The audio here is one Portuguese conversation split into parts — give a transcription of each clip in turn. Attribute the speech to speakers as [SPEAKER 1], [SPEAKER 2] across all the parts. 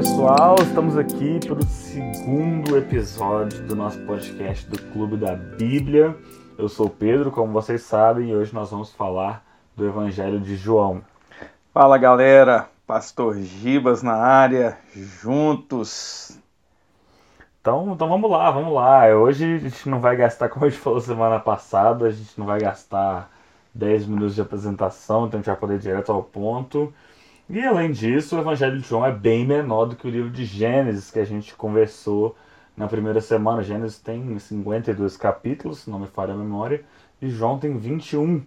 [SPEAKER 1] pessoal, estamos aqui para o segundo episódio do nosso podcast do Clube da Bíblia. Eu sou o Pedro, como vocês sabem, e hoje nós vamos falar do Evangelho de João.
[SPEAKER 2] Fala galera, Pastor Gibas na área, juntos.
[SPEAKER 1] Então, então vamos lá, vamos lá. Hoje a gente não vai gastar, como a gente falou semana passada, a gente não vai gastar 10 minutos de apresentação, então a gente vai poder ir direto ao ponto. E além disso, o Evangelho de João é bem menor do que o livro de Gênesis que a gente conversou na primeira semana. Gênesis tem 52 capítulos, se não me falha a memória, e João tem 21.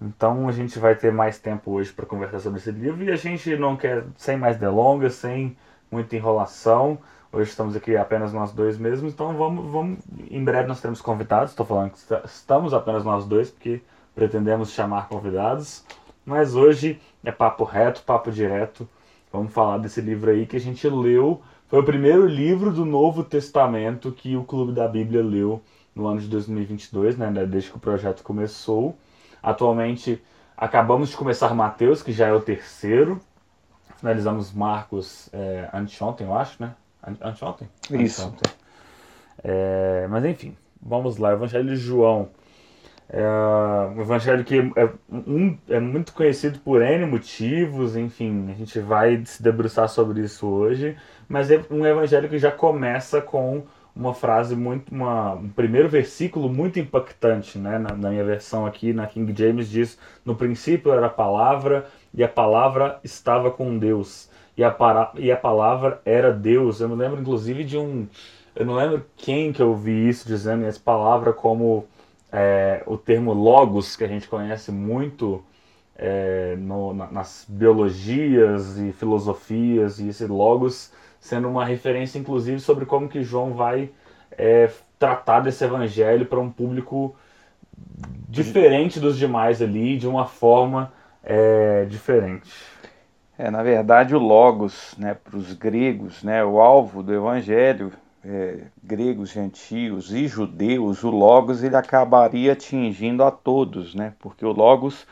[SPEAKER 1] Então a gente vai ter mais tempo hoje para conversar sobre esse livro e a gente não quer, sem mais delongas, sem muita enrolação. Hoje estamos aqui apenas nós dois mesmos, então vamos, vamos em breve nós teremos convidados. Estou falando que estamos apenas nós dois, porque pretendemos chamar convidados. Mas hoje é papo reto, papo direto. Vamos falar desse livro aí que a gente leu. Foi o primeiro livro do Novo Testamento que o Clube da Bíblia leu no ano de 2022, né, desde que o projeto começou. Atualmente acabamos de começar Mateus, que já é o terceiro. Finalizamos Marcos é, anteontem, eu acho, né? Anteontem?
[SPEAKER 2] Isso. Anteontem.
[SPEAKER 1] É, mas enfim, vamos lá. Evangelho de João. É um evangelho que é, um, é muito conhecido por N motivos, enfim, a gente vai se debruçar sobre isso hoje, mas é um evangelho que já começa com uma frase muito, uma, um primeiro versículo muito impactante, né? Na, na, minha versão aqui, na King James diz: no princípio era a palavra e a palavra estava com Deus e a, para, e a palavra era Deus. Eu me lembro inclusive de um, eu não lembro quem que eu vi isso dizendo essa palavra como é, o termo logos, que a gente conhece muito é, no, na, nas biologias e filosofias, e esse logos sendo uma referência, inclusive, sobre como que João vai é, tratar desse evangelho para um público diferente dos demais ali, de uma forma é, diferente.
[SPEAKER 2] É, na verdade, o logos, né, para os gregos, né, o alvo do evangelho é, gregos, gentios e judeus, o Logos ele acabaria atingindo a todos, né? Porque o Logos,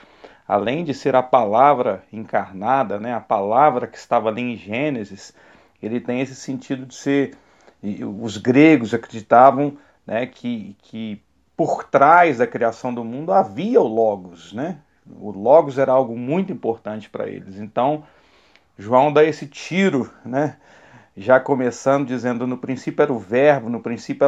[SPEAKER 2] além de ser a palavra encarnada, né, a palavra que estava ali em Gênesis, ele tem esse sentido de ser. Os gregos acreditavam né, que, que por trás da criação do mundo havia o Logos, né? O Logos era algo muito importante para eles. Então, João dá esse tiro, né? Já começando dizendo: no princípio era o Verbo, no princípio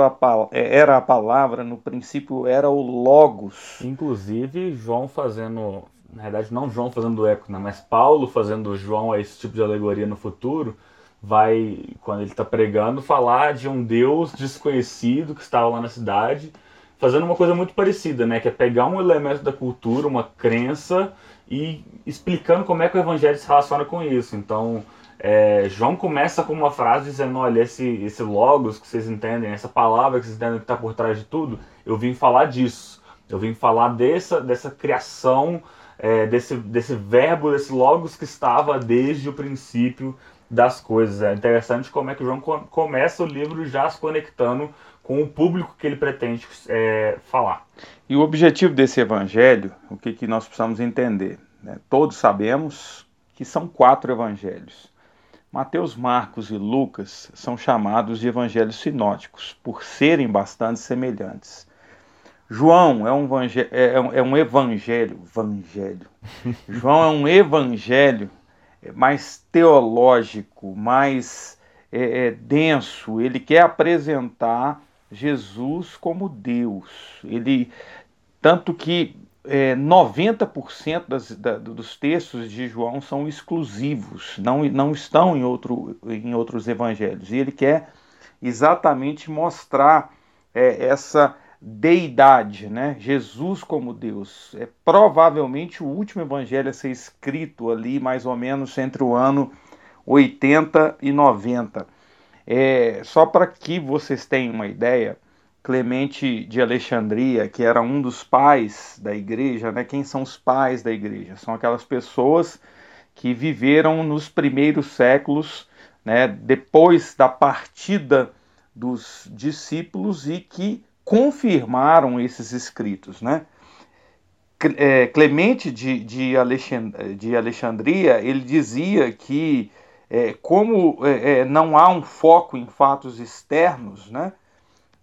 [SPEAKER 2] era a palavra, no princípio era o Logos.
[SPEAKER 1] Inclusive, João fazendo, na verdade, não João fazendo eco, né, mas Paulo fazendo João a esse tipo de alegoria no futuro, vai, quando ele está pregando, falar de um Deus desconhecido que estava lá na cidade, fazendo uma coisa muito parecida, né, que é pegar um elemento da cultura, uma crença, e explicando como é que o evangelho se relaciona com isso. Então é, João começa com uma frase dizendo: Olha, esse, esse logos que vocês entendem, essa palavra que vocês entendem que está por trás de tudo, eu vim falar disso. Eu vim falar dessa, dessa criação, é, desse, desse verbo, desse logos que estava desde o princípio das coisas. É interessante como é que João começa o livro já se conectando com o público que ele pretende é, falar.
[SPEAKER 2] E o objetivo desse evangelho, o que, que nós precisamos entender? Né? Todos sabemos que são quatro evangelhos. Mateus, Marcos e Lucas são chamados de evangelhos sinóticos, por serem bastante semelhantes. João é um, evangelho, é, é um evangelho, evangelho. João é um evangelho mais teológico, mais é, é, denso. Ele quer apresentar Jesus como Deus. Ele tanto que é, 90% das, da, dos textos de João são exclusivos, não, não estão em, outro, em outros evangelhos. E ele quer exatamente mostrar é, essa deidade, né? Jesus como Deus. É provavelmente o último evangelho a ser escrito ali, mais ou menos entre o ano 80 e 90. É, só para que vocês tenham uma ideia, Clemente de Alexandria, que era um dos pais da igreja, né? Quem são os pais da igreja? São aquelas pessoas que viveram nos primeiros séculos, né, depois da partida dos discípulos e que confirmaram esses escritos, né? É, Clemente de, de, Alexandria, ele dizia que é, como é, é, não há um foco em fatos externos, né,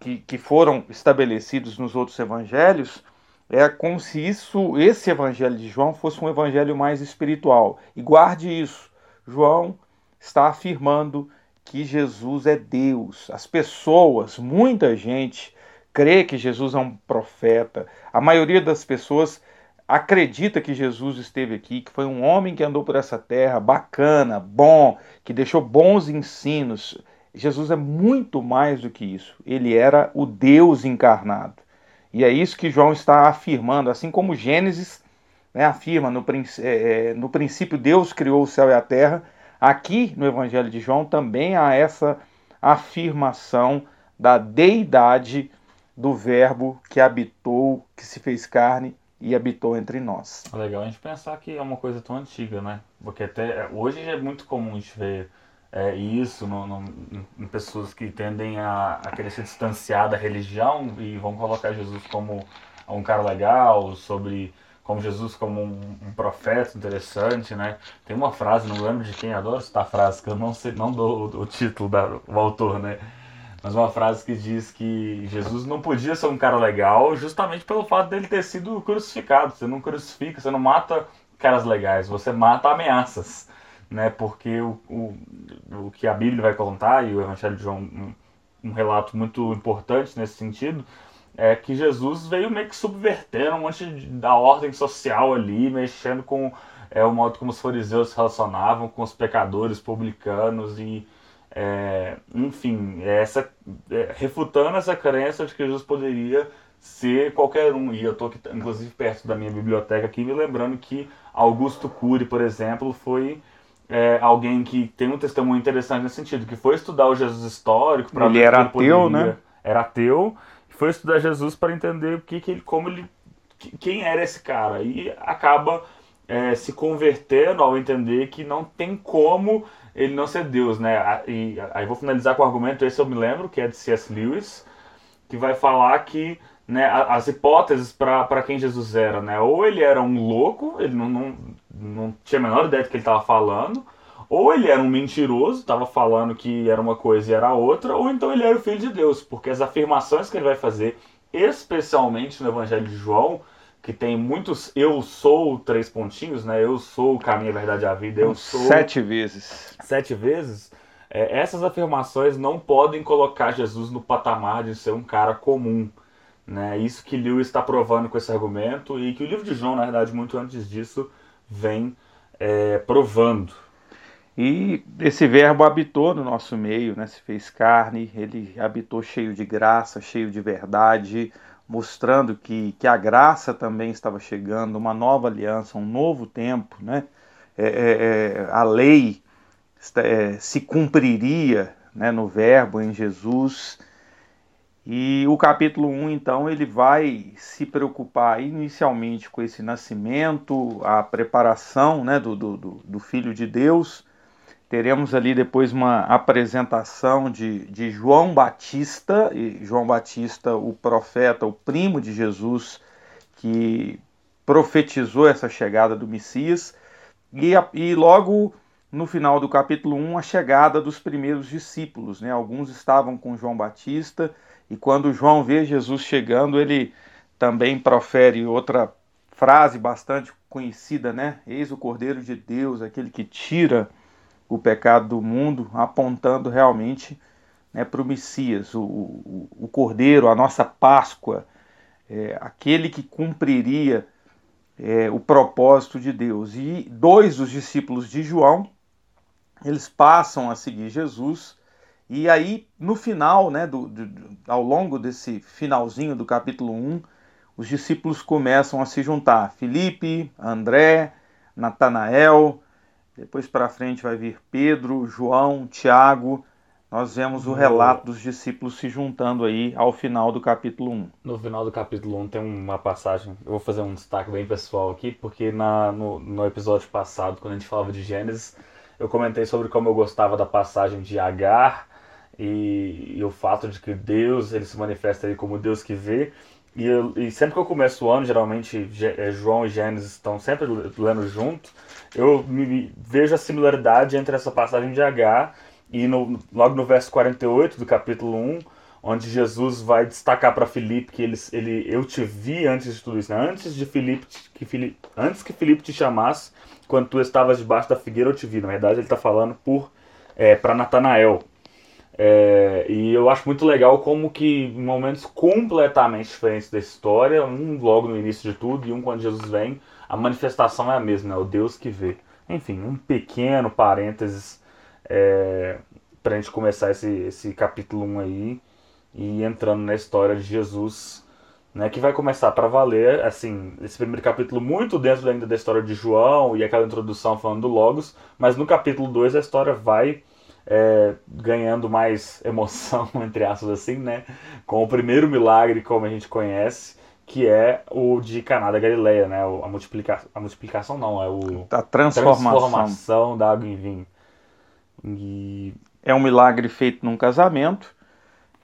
[SPEAKER 2] que, que foram estabelecidos nos outros evangelhos, é como se isso, esse evangelho de João fosse um evangelho mais espiritual. E guarde isso. João está afirmando que Jesus é Deus. As pessoas, muita gente crê que Jesus é um profeta. A maioria das pessoas acredita que Jesus esteve aqui, que foi um homem que andou por essa terra, bacana, bom, que deixou bons ensinos. Jesus é muito mais do que isso. Ele era o Deus encarnado. E é isso que João está afirmando, assim como Gênesis né, afirma no, é, é, no princípio Deus criou o céu e a terra. Aqui no Evangelho de João também há essa afirmação da deidade do Verbo que habitou, que se fez carne e habitou entre nós.
[SPEAKER 1] É legal a gente pensar que é uma coisa tão antiga, né? Porque até hoje é muito comum a gente ver é, isso no, no, em pessoas que tendem a, a querer se distanciar da religião e vão colocar Jesus como um cara legal, sobre como Jesus como um, um, profeta interessante, né? Tem uma frase, não lembro de quem, adoro citar frase, que eu não sei, não dou o, o título da, o autor, né? mas uma frase que diz que Jesus não podia ser um cara legal justamente pelo fato dele ter sido crucificado. Você não crucifica, você não mata caras legais, você mata ameaças, né? Porque o, o, o que a Bíblia vai contar e o Evangelho de João um, um relato muito importante nesse sentido é que Jesus veio meio que subverter um monte de, da ordem social ali, mexendo com é, o modo como os fariseus se relacionavam com os pecadores publicanos e é, enfim, essa, é, refutando essa crença de que Jesus poderia ser qualquer um. E eu estou inclusive, perto da minha biblioteca aqui, me lembrando que Augusto Cury, por exemplo, foi é, alguém que tem um testemunho interessante nesse sentido, que foi estudar o Jesus histórico
[SPEAKER 2] para Ele era ateu, né?
[SPEAKER 1] Era ateu, foi estudar Jesus para entender o que, que ele, como ele, quem era esse cara. E acaba é, se convertendo ao entender que não tem como ele não ser Deus, né? E aí vou finalizar com o argumento, esse eu me lembro, que é de C.S. Lewis, que vai falar que né, as hipóteses para quem Jesus era, né? Ou ele era um louco, ele não, não, não tinha a menor ideia do que ele estava falando, ou ele era um mentiroso, estava falando que era uma coisa e era outra, ou então ele era o filho de Deus, porque as afirmações que ele vai fazer, especialmente no Evangelho de João, que tem muitos eu sou três pontinhos, né? Eu sou o caminho, a verdade e a vida. Eu sou
[SPEAKER 2] sete vezes.
[SPEAKER 1] Sete vezes. É, essas afirmações não podem colocar Jesus no patamar de ser um cara comum. Né? Isso que Lewis está provando com esse argumento e que o livro de João, na verdade, muito antes disso, vem é, provando.
[SPEAKER 2] E esse verbo habitou no nosso meio, né? se fez carne, ele habitou cheio de graça, cheio de verdade, mostrando que, que a graça também estava chegando, uma nova aliança, um novo tempo, né? É, é, é a lei é, se cumpriria né, no Verbo, em Jesus. E o capítulo 1, então, ele vai se preocupar inicialmente com esse nascimento, a preparação né, do, do, do Filho de Deus, Teremos ali depois uma apresentação de, de João Batista, e João Batista, o profeta, o primo de Jesus, que profetizou essa chegada do Messias, e, e logo no final do capítulo 1, a chegada dos primeiros discípulos. Né? Alguns estavam com João Batista, e quando João vê Jesus chegando, ele também profere outra frase bastante conhecida, né? Eis o Cordeiro de Deus, aquele que tira o pecado do mundo, apontando realmente né, para o Messias, o, o, Cordeiro, a nossa Páscoa, é, aquele que cumpriria é, o propósito de Deus. E dois dos discípulos de João, eles passam a seguir Jesus, e aí no final, né, do, do, ao longo desse finalzinho do capítulo 1, os discípulos começam a se juntar. Felipe, André, Natanael, depois para frente vai vir Pedro, João, Tiago. Nós vemos o relato dos discípulos se juntando aí ao final do capítulo 1.
[SPEAKER 1] No final do capítulo 1 tem uma passagem, eu vou fazer um destaque bem pessoal aqui, porque na, no, no episódio passado, quando a gente falava de Gênesis, eu comentei sobre como eu gostava da passagem de Agar e, e, o fato de que Deus ele se manifesta aí como Deus que vê. E, eu, e sempre que eu começo o ano, geralmente é, João e Gênesis estão sempre lendo junto, eu me, vejo a similaridade entre essa passagem de H e no, logo no verso 48 do capítulo 1, onde Jesus vai destacar para Filipe que ele, ele, eu te vi antes de tudo isso, né? antes de Filipe, que Filipe, antes que Filipe te chamasse, quando tu estavas debaixo da figueira eu te vi. Na verdade ele está falando por é, para Natanael. É, e eu acho muito legal como que em momentos completamente diferentes da história, um logo no início de tudo e um quando Jesus vem, a manifestação é a mesma, é o Deus que vê. Enfim, um pequeno parênteses é, para a gente começar esse, esse capítulo 1 aí e entrando na história de Jesus, né, que vai começar para valer, assim, esse primeiro capítulo muito dentro ainda da história de João e aquela introdução falando do Logos, mas no capítulo 2 a história vai é, ganhando mais emoção, entre aspas assim, né, com o primeiro milagre como a gente conhece, que é o de Caná da Galileia, né, a, multiplica... a multiplicação não, é o...
[SPEAKER 2] A transformação.
[SPEAKER 1] transformação da água em vinho.
[SPEAKER 2] E... É um milagre feito num casamento,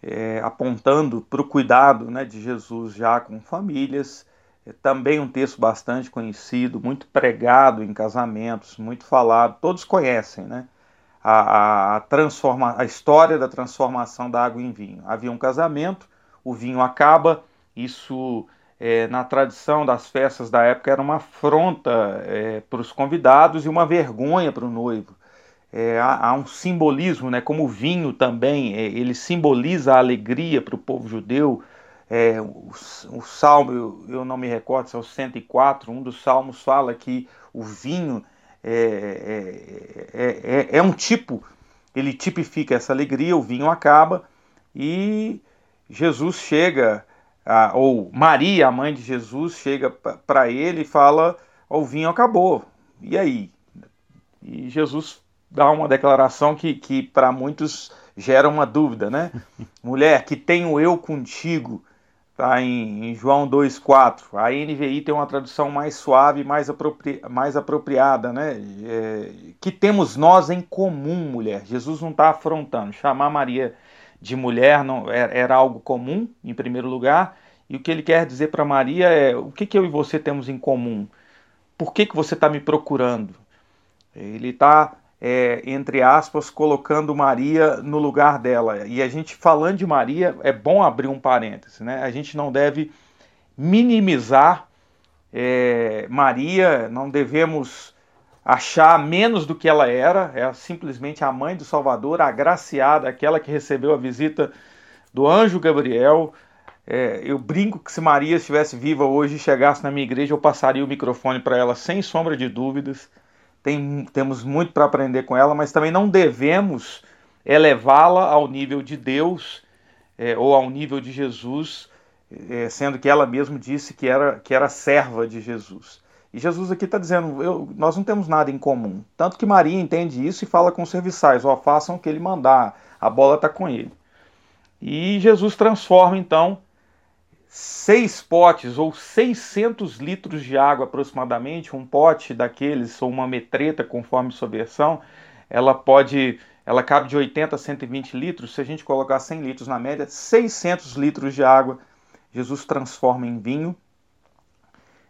[SPEAKER 2] é, apontando para o cuidado né, de Jesus já com famílias. É também um texto bastante conhecido, muito pregado em casamentos, muito falado, todos conhecem, né? A, a, transforma, a história da transformação da água em vinho. Havia um casamento, o vinho acaba, isso é, na tradição das festas da época era uma afronta é, para os convidados e uma vergonha para o noivo é, há, há, um simbolismo, né? como o vinho também, é, ele simboliza a alegria para o povo judeu. É, o, o, salmo, eu, eu, não me recordo se é o 104, um dos salmos fala que o vinho é, é, é, é um tipo, ele tipifica essa alegria, o vinho acaba e Jesus chega, a, ou Maria, a mãe de Jesus, chega para ele e fala: o vinho acabou, e aí? E Jesus dá uma declaração que, que para muitos gera uma dúvida, né? Mulher, que tenho eu contigo, tá em, em João 2,4. A NVI tem uma tradução mais suave, mais, apropri, mais apropriada, né? É, que temos nós em comum, mulher. Jesus não está afrontando. Chamar Maria de mulher não era, é, era, algo comum, em primeiro lugar. E o que ele quer dizer para Maria é: o que, que eu e você temos em comum? Por que, que você está me procurando? Ele está é, entre aspas, colocando Maria no lugar dela. E a gente falando de Maria, é bom abrir um parêntese, né? A gente não deve minimizar é, Maria, não devemos achar menos do que ela era, é simplesmente a mãe do Salvador, agraciada, aquela que recebeu a visita do anjo Gabriel. É, eu brinco que se Maria estivesse viva hoje e chegasse na minha igreja, eu passaria o microfone para ela sem sombra de dúvidas tem, temos muito para aprender com ela, mas também não devemos elevá-la ao nível de Deus é, ou ao nível de Jesus, é, sendo que ela mesma disse que era, que era serva de Jesus. E Jesus aqui está dizendo: eu, nós não temos nada em comum. Tanto que Maria entende isso e fala com os serviçais: ó, façam o que ele mandar, a bola está com ele. E Jesus transforma então seis potes ou 600 litros de água aproximadamente, um pote daqueles ou uma metreta, conforme sua versão, ela pode, ela cabe de 80 a 120 litros. Se a gente colocar 100 litros na média, 600 litros de água, Jesus transforma em vinho.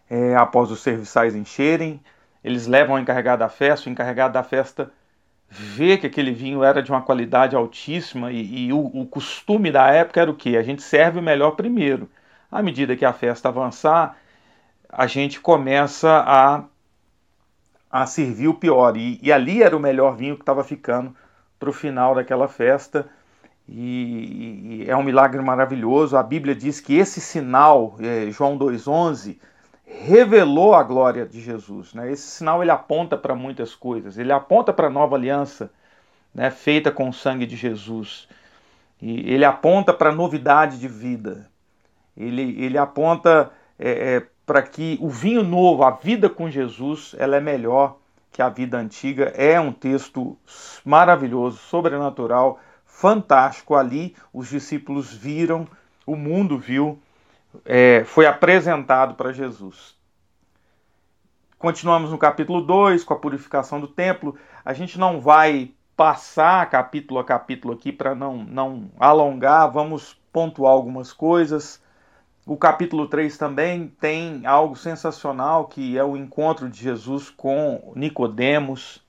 [SPEAKER 2] É, após os serviçais encherem, eles levam o encarregado da festa, o encarregado da festa vê que aquele vinho era de uma qualidade altíssima e, e o, o costume da época era o que? A gente serve o melhor primeiro. À medida que a festa avançar, a gente começa a, a servir o pior. E, e ali era o melhor vinho que estava ficando para o final daquela festa. E, e, é um milagre maravilhoso. A Bíblia diz que esse sinal, é, João 2,11, revelou a glória de Jesus. Né? Esse sinal ele aponta para muitas coisas. Ele aponta para a nova aliança né, feita com o sangue de Jesus. E ele aponta para a novidade de vida ele, ele aponta é, é, para que o vinho novo, a vida com Jesus, ela é melhor que a vida antiga. É um texto maravilhoso, sobrenatural, fantástico. Ali os discípulos viram, o mundo viu, é, foi apresentado para Jesus. Continuamos no capítulo 2 com a purificação do templo. A gente não vai passar capítulo a capítulo aqui para não, não alongar, vamos pontuar algumas coisas O capítulo 3 também tem algo sensacional que é o encontro de Jesus com Nicodemos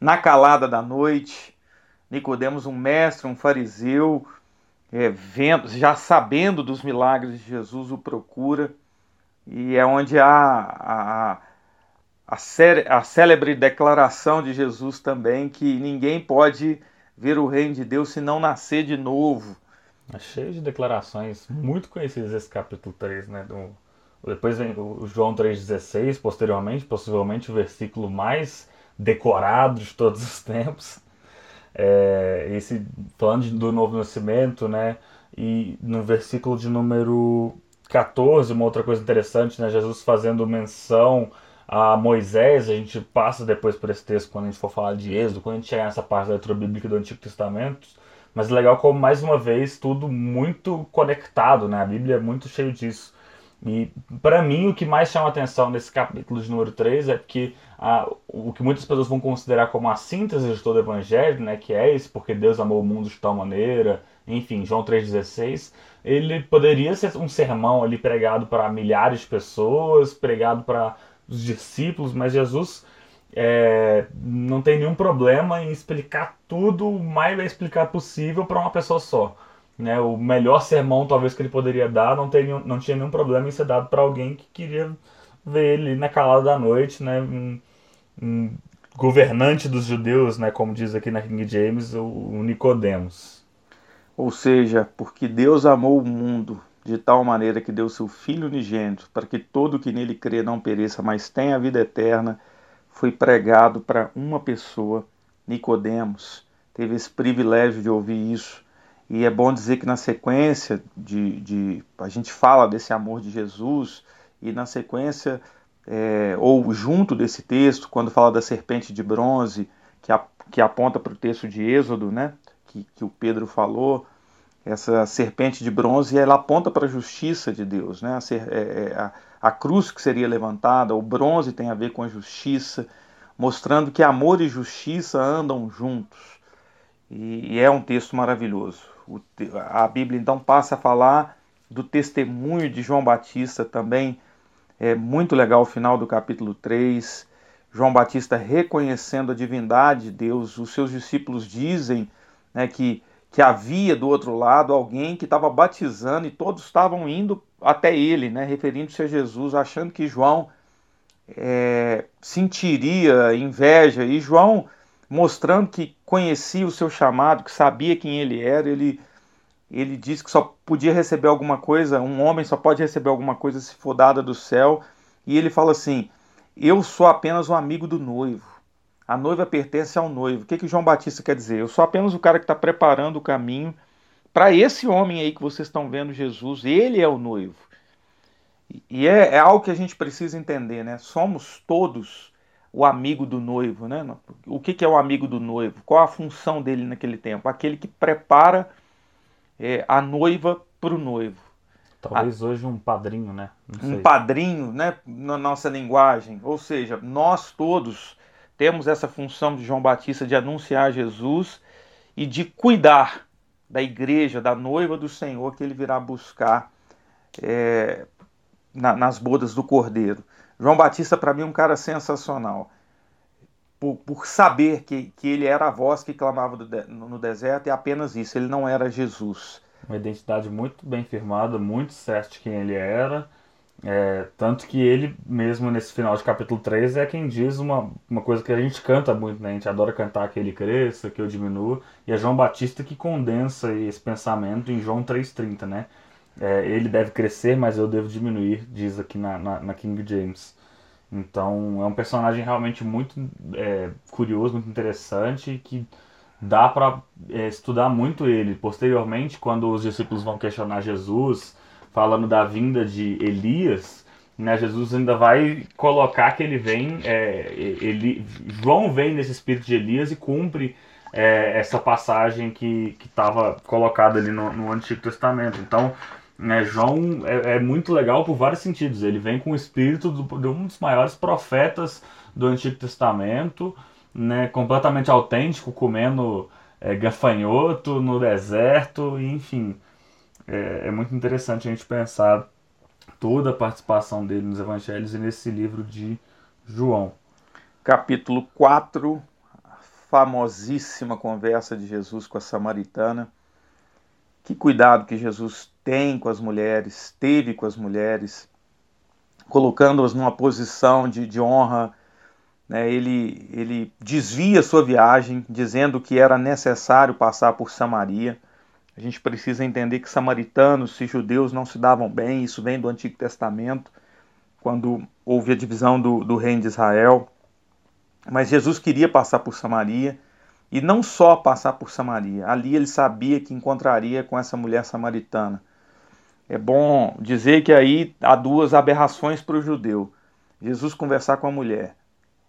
[SPEAKER 2] na calada da noite. Nicodemos, um mestre, um fariseu, é, vendo, já sabendo dos milagres de Jesus, o procura. E é onde há a, a, a, a célebre declaração de Jesus também, que ninguém pode ver o reino de Deus se não nascer de novo.
[SPEAKER 1] É cheio de declarações muito conhecidas esse capítulo 3, né? Do, depois vem o João 3,16, posteriormente, possivelmente o versículo mais decorado de todos os tempos. É, esse falando do novo nascimento, né? E no versículo de número 14, uma outra coisa interessante, né? Jesus fazendo menção a Moisés, a gente passa depois por esse texto quando a gente for falar de Êxodo, quando a gente chegar nessa parte da leitura bíblica do Antigo Testamento, mas é legal como, mais uma vez, tudo muito conectado, né? A Bíblia é muito cheio disso. E, para mim, o que mais chama atenção nesse capítulo de número 3 é porque a, o que muitas pessoas vão considerar como a síntese de todo o Evangelho, né? Que é esse, porque Deus amou o mundo de tal maneira, enfim, João 3,16, ele poderia ser um sermão ali pregado para milhares de pessoas, pregado para os discípulos, mas Jesus é, não tem nenhum problema em explicar tudo o mais explicar possível para uma pessoa só. Né? O melhor sermão, talvez, que ele poderia dar, não, tem, não tinha nenhum problema em ser dado para alguém que queria ver ele na calada da noite, né? Um, um, governante dos judeus, né? como diz aqui na King James, o, o Nicodemos.
[SPEAKER 2] Ou seja, porque Deus amou o mundo de tal maneira que deu seu Filho unigênito, para que todo que nele crê não pereça, mas tenha a vida eterna foi pregado para uma pessoa, Nicodemos. Teve esse privilégio de ouvir isso. E é bom dizer que na sequência de, de a gente fala desse amor de Jesus e na sequência é, ou junto desse texto, quando fala da serpente de bronze, que, a, que aponta para o texto de Êxodo, né, que, que o Pedro falou, essa serpente de bronze ela aponta para a justiça de Deus, né? A, ser, é, é, a, a, cruz que seria levantada, o bronze tem a ver com a justiça, mostrando que amor e justiça andam juntos. E, e é um texto maravilhoso. O, a Bíblia então passa a falar do testemunho de João Batista também. É muito legal o final do capítulo 3. João Batista reconhecendo a divindade de Deus. Os seus discípulos dizem né, que que havia do outro lado alguém que estava batizando e todos estavam indo até ele, né, referindo-se a Jesus, achando que João é, sentiria inveja. E João, mostrando que conhecia o seu chamado, que sabia quem ele era, ele, ele disse que só podia receber alguma coisa, um homem só pode receber alguma coisa se for dada do céu. E ele fala assim: Eu sou apenas um amigo do noivo. A noiva pertence ao noivo. O que, que João Batista quer dizer? Eu sou apenas o cara que está preparando o caminho para esse homem aí que vocês estão vendo, Jesus. Ele é o noivo. E é, é, algo que a gente precisa entender, né? Somos todos o amigo do noivo, né? O que, que é o amigo do noivo? Qual a função dele naquele tempo? Aquele que prepara é, a noiva para o noivo.
[SPEAKER 1] Talvez a... hoje um padrinho, né?
[SPEAKER 2] Um padrinho, né? Na nossa linguagem. Ou seja, nós todos temos essa função de João Batista de anunciar Jesus e de cuidar da igreja, da noiva do Senhor que ele virá buscar é, na, nas bodas do Cordeiro. João Batista, para mim, é um cara sensacional. Por, por, saber que, que ele era a voz que clamava no deserto e apenas isso, ele não era Jesus.
[SPEAKER 1] Uma identidade muito bem firmada, muito certo de quem ele era é, tanto que ele mesmo nesse final de capítulo 3 é quem diz uma, uma coisa que a gente canta muito, né? A gente adora cantar que ele cresça, que eu diminua. E é João Batista que condensa esse pensamento em João 3,30, né? É, ele deve crescer, mas eu devo diminuir, diz aqui na, na, na King James. Então é um personagem realmente muito é, curioso, muito interessante, que dá para é, estudar muito ele. Posteriormente, quando os discípulos vão questionar Jesus falando da vinda de Elias, né, Jesus ainda vai colocar que ele vem, é, ele, João vem nesse espírito de Elias e cumpre é, essa passagem que estava colocada ali no, no, Antigo Testamento. Então, né, João é, é, muito legal por vários sentidos. Ele vem com o espírito do, de um dos maiores profetas do Antigo Testamento, né, completamente autêntico, comendo é, gafanhoto no deserto, enfim é, é muito interessante a gente pensar toda a participação dele nos evangelhos e nesse livro de João.
[SPEAKER 2] Capítulo 4, famosíssima conversa de Jesus com a samaritana. Que cuidado que Jesus tem com as mulheres, teve com as mulheres, colocando-as numa posição de, de honra. Né? Ele, ele desvia sua viagem, dizendo que era necessário passar por Samaria. A gente precisa entender que samaritanos e judeus não se davam bem, isso vem do Antigo Testamento, quando houve a divisão do, do reino de Israel. Mas Jesus queria passar por Samaria e não só passar por Samaria, ali ele sabia que encontraria com essa mulher samaritana. É bom dizer que aí há duas aberrações para o judeu: Jesus conversar com a mulher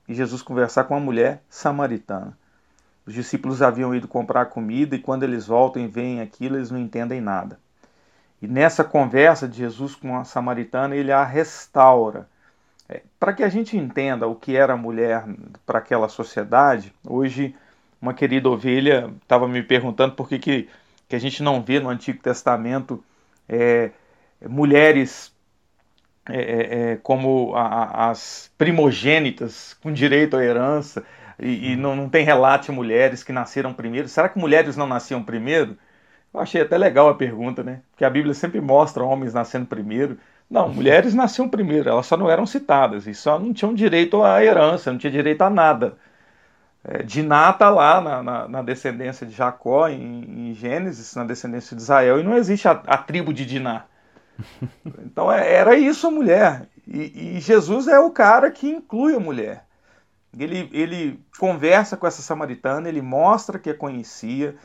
[SPEAKER 2] e Jesus conversar com a mulher samaritana. Os discípulos haviam ido comprar comida e quando eles voltam e veem aquilo, eles não entendem nada. E nessa conversa de Jesus com a samaritana, ele a restaura é, para que a gente entenda o que era mulher para aquela sociedade, hoje uma querida ovelha estava me perguntando por que, que, que, a gente não vê no Antigo Testamento é, mulheres é, é, é como a, a, as primogênitas com direito à herança e, e não, não, tem relato de mulheres que nasceram primeiro. Será que mulheres não nasciam primeiro? Eu achei até legal a pergunta, né? Porque a Bíblia sempre mostra homens nascendo primeiro. Não, mulheres nasciam primeiro, elas só não eram citadas e só não tinham direito à herança, não tinha direito a nada. É, Diná está lá na, na, na, descendência de Jacó, em, em, Gênesis, na descendência de Israel, e não existe a, a tribo de Diná. Então é, era isso a mulher. E, e, Jesus é o cara que inclui a mulher. Ele, ele conversa com essa samaritana, ele mostra que a conhecia,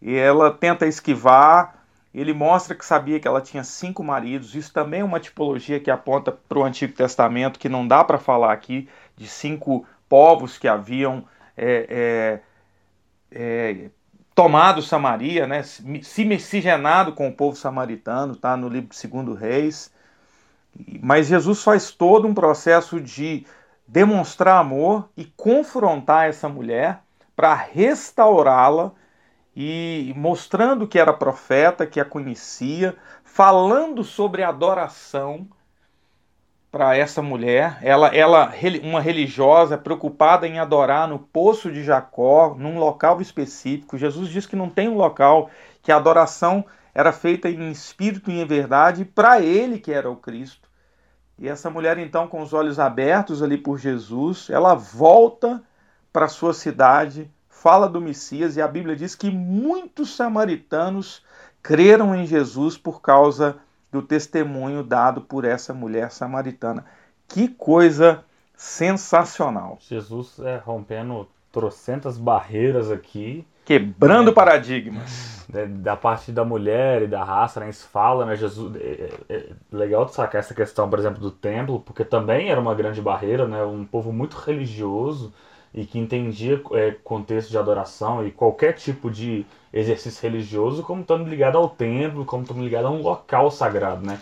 [SPEAKER 2] e ela tenta esquivar, ele mostra que sabia que ela tinha cinco maridos. Isso também é uma tipologia que aponta para o Antigo Testamento, que não dá para falar aqui de cinco povos que haviam é, é, é, tomado Samaria, né, se miscigenado com o povo samaritano, tá no livro de Segundo Reis. Mas Jesus faz todo um processo de demonstrar amor e confrontar essa mulher para restaurá-la e mostrando que era profeta, que a conhecia, falando sobre adoração para essa mulher. Ela, ela, uma religiosa preocupada em adorar no poço de Jacó, num local específico. Jesus diz que não tem um local que a adoração era feita em espírito e em verdade para ele que era o Cristo. E essa mulher então com os olhos abertos ali por Jesus, ela volta para sua cidade fala do Messias e a Bíblia diz que muitos samaritanos creram em Jesus por causa do testemunho dado por essa mulher samaritana. Que coisa sensacional.
[SPEAKER 1] Jesus é rompendo trocentas barreiras aqui.
[SPEAKER 2] Quebrando é, paradigmas.
[SPEAKER 1] É, da parte da mulher e da raça, né? Isso fala, né? Jesus. É, é, é legal de sacar essa questão, por exemplo, do templo, porque também era uma grande barreira, né? Um povo muito religioso e que entendia é, contexto de adoração e qualquer tipo de exercício religioso como estando ligado ao templo, como estando ligado a um local sagrado, né?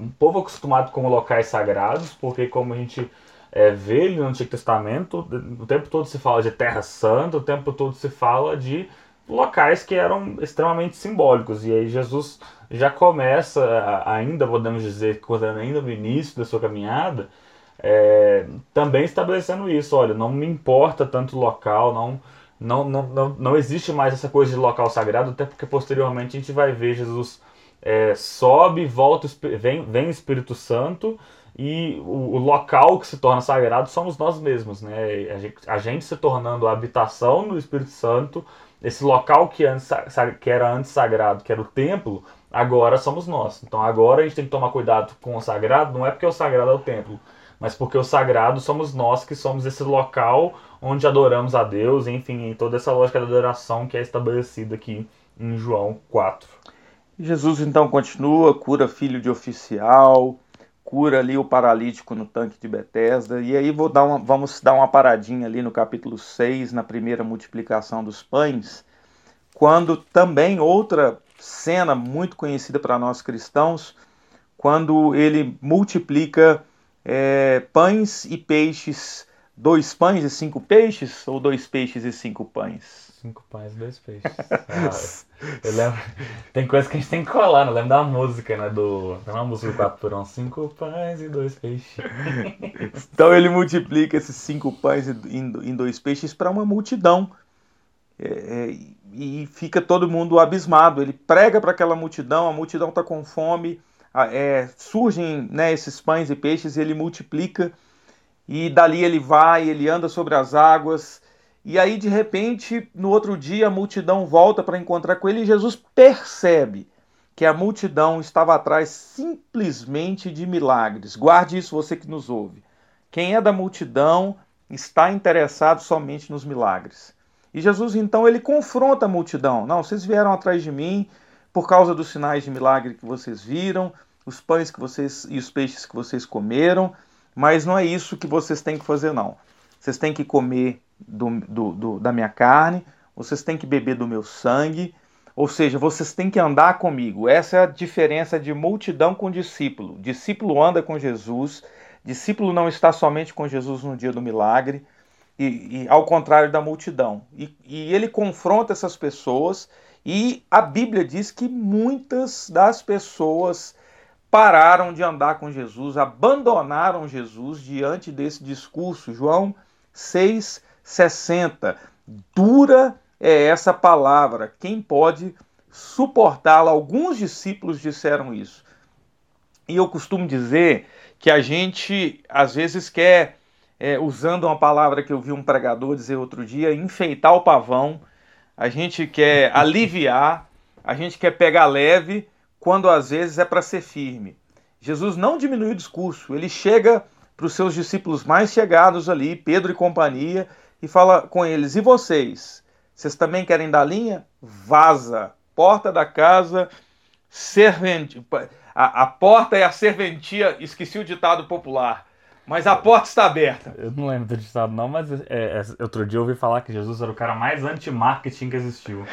[SPEAKER 1] Um povo acostumado com locais sagrados, porque como a gente é, vê no Antigo Testamento, o tempo todo se fala de Terra Santa, o tempo todo se fala de locais que eram extremamente simbólicos. E aí Jesus já começa, ainda podemos dizer, quando ainda no início da sua caminhada, é, também estabelecendo isso, olha, não me importa tanto o local, não, não, não, não, não existe mais essa coisa de local sagrado, até porque posteriormente a gente vai ver Jesus é, sobe, volta, vem, vem o Espírito Santo e o, o, local que se torna sagrado somos nós mesmos, né? A gente, a gente se tornando a habitação do Espírito Santo, esse local que, antes, que era antes sagrado, que era o templo, agora somos nós. Então agora a gente tem que tomar cuidado com o sagrado, não é porque o sagrado é o templo, mas porque o sagrado somos nós que somos esse local onde adoramos a Deus, enfim, em toda essa lógica da adoração que é estabelecida aqui em João 4.
[SPEAKER 2] Jesus então continua, cura filho de oficial, cura ali o paralítico no tanque de Betesda, e aí vou dar uma, vamos dar uma paradinha ali no capítulo 6, na primeira multiplicação dos pães, quando também outra cena muito conhecida para nós cristãos, quando ele multiplica é, pães e peixes dois pães e cinco peixes ou dois peixes e cinco pães?
[SPEAKER 1] Cinco pães e dois peixes. Ah, eu lembro. Tem coisa que a gente tem que colar, não lembro da música, né? Do. Tem uma música do 4 por 1, cinco pães e dois peixes.
[SPEAKER 2] Então ele multiplica esses cinco pães em dois peixes para uma multidão. É, é, e fica todo mundo abismado. Ele prega para aquela multidão, a multidão está com fome, é, surgem né, esses pães e peixes e ele multiplica. E dali ele vai, ele anda sobre as águas. E aí, de repente, no outro dia, a multidão volta para encontrar com ele e Jesus percebe que a multidão estava atrás simplesmente de milagres. Guarde isso, você que nos ouve. Quem é da multidão está interessado somente nos milagres. E Jesus então ele confronta a multidão. Não, vocês vieram atrás de mim por causa dos sinais de milagre que vocês viram, os pães que vocês e os peixes que vocês comeram, mas não é isso que vocês têm que fazer não. Vocês têm que comer do, do, do, da minha carne, vocês têm que beber do meu sangue, ou seja, vocês têm que andar comigo. Essa é a diferença de multidão com discípulo. Discípulo anda com Jesus, discípulo não está somente com Jesus no dia do milagre, e, e ao contrário da multidão. E, e ele confronta essas pessoas, e a Bíblia diz que muitas das pessoas pararam de andar com Jesus, abandonaram Jesus diante desse discurso. João 6,60. Dura é essa palavra. Quem pode suportá-la? Alguns discípulos disseram isso. E eu costumo dizer que a gente às vezes quer é, usando uma palavra que eu vi um pregador dizer outro dia, enfeitar o pavão. A gente quer aliviar, a gente quer pegar leve, quando às vezes é para ser firme. Jesus não diminui o discurso, ele chega para os seus discípulos mais chegados ali, Pedro e companhia, e fala com eles: E vocês? Vocês também querem dar linha? Vaza. Porta da casa, servente. A, a porta é a serventia, esqueci o ditado popular mas a porta está aberta.
[SPEAKER 1] Eu não lembro do ditado, não, mas é, é, outro dia eu ouvi falar que Jesus era o cara mais anti-marketing que existiu.